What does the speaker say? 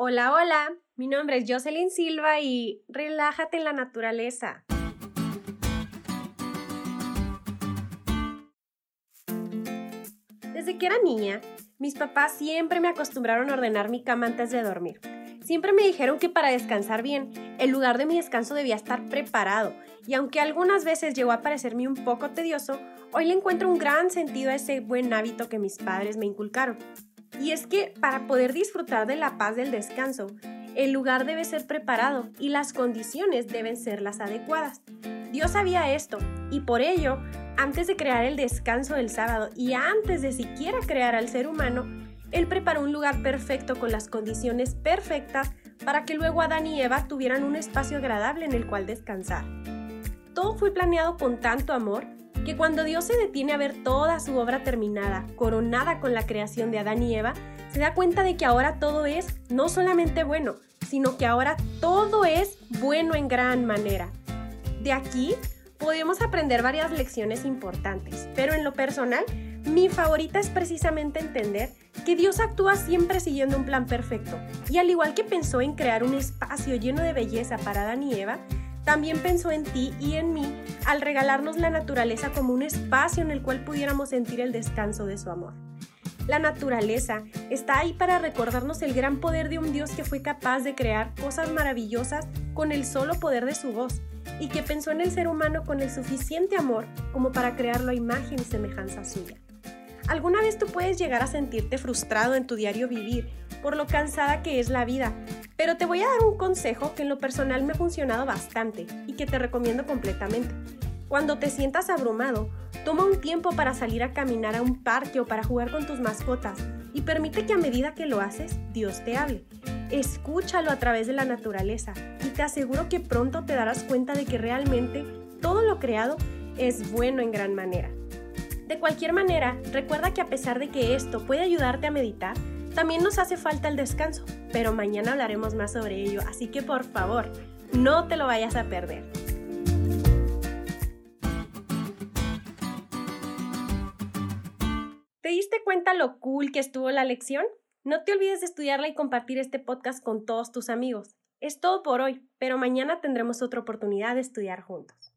Hola, hola, mi nombre es Jocelyn Silva y relájate en la naturaleza. Desde que era niña, mis papás siempre me acostumbraron a ordenar mi cama antes de dormir. Siempre me dijeron que para descansar bien, el lugar de mi descanso debía estar preparado, y aunque algunas veces llegó a parecerme un poco tedioso, hoy le encuentro un gran sentido a ese buen hábito que mis padres me inculcaron. Y es que para poder disfrutar de la paz del descanso, el lugar debe ser preparado y las condiciones deben ser las adecuadas. Dios sabía esto y por ello, antes de crear el descanso del sábado y antes de siquiera crear al ser humano, Él preparó un lugar perfecto con las condiciones perfectas para que luego Adán y Eva tuvieran un espacio agradable en el cual descansar. Todo fue planeado con tanto amor que cuando Dios se detiene a ver toda su obra terminada, coronada con la creación de Adán y Eva, se da cuenta de que ahora todo es no solamente bueno, sino que ahora todo es bueno en gran manera. De aquí podemos aprender varias lecciones importantes, pero en lo personal, mi favorita es precisamente entender que Dios actúa siempre siguiendo un plan perfecto, y al igual que pensó en crear un espacio lleno de belleza para Adán y Eva, también pensó en ti y en mí al regalarnos la naturaleza como un espacio en el cual pudiéramos sentir el descanso de su amor. La naturaleza está ahí para recordarnos el gran poder de un Dios que fue capaz de crear cosas maravillosas con el solo poder de su voz y que pensó en el ser humano con el suficiente amor como para crearlo a imagen y semejanza suya. ¿Alguna vez tú puedes llegar a sentirte frustrado en tu diario vivir por lo cansada que es la vida? Pero te voy a dar un consejo que en lo personal me ha funcionado bastante y que te recomiendo completamente. Cuando te sientas abrumado, toma un tiempo para salir a caminar a un parque o para jugar con tus mascotas y permite que a medida que lo haces, Dios te hable. Escúchalo a través de la naturaleza y te aseguro que pronto te darás cuenta de que realmente todo lo creado es bueno en gran manera. De cualquier manera, recuerda que a pesar de que esto puede ayudarte a meditar, también nos hace falta el descanso, pero mañana hablaremos más sobre ello, así que por favor, no te lo vayas a perder. ¿Te diste cuenta lo cool que estuvo la lección? No te olvides de estudiarla y compartir este podcast con todos tus amigos. Es todo por hoy, pero mañana tendremos otra oportunidad de estudiar juntos.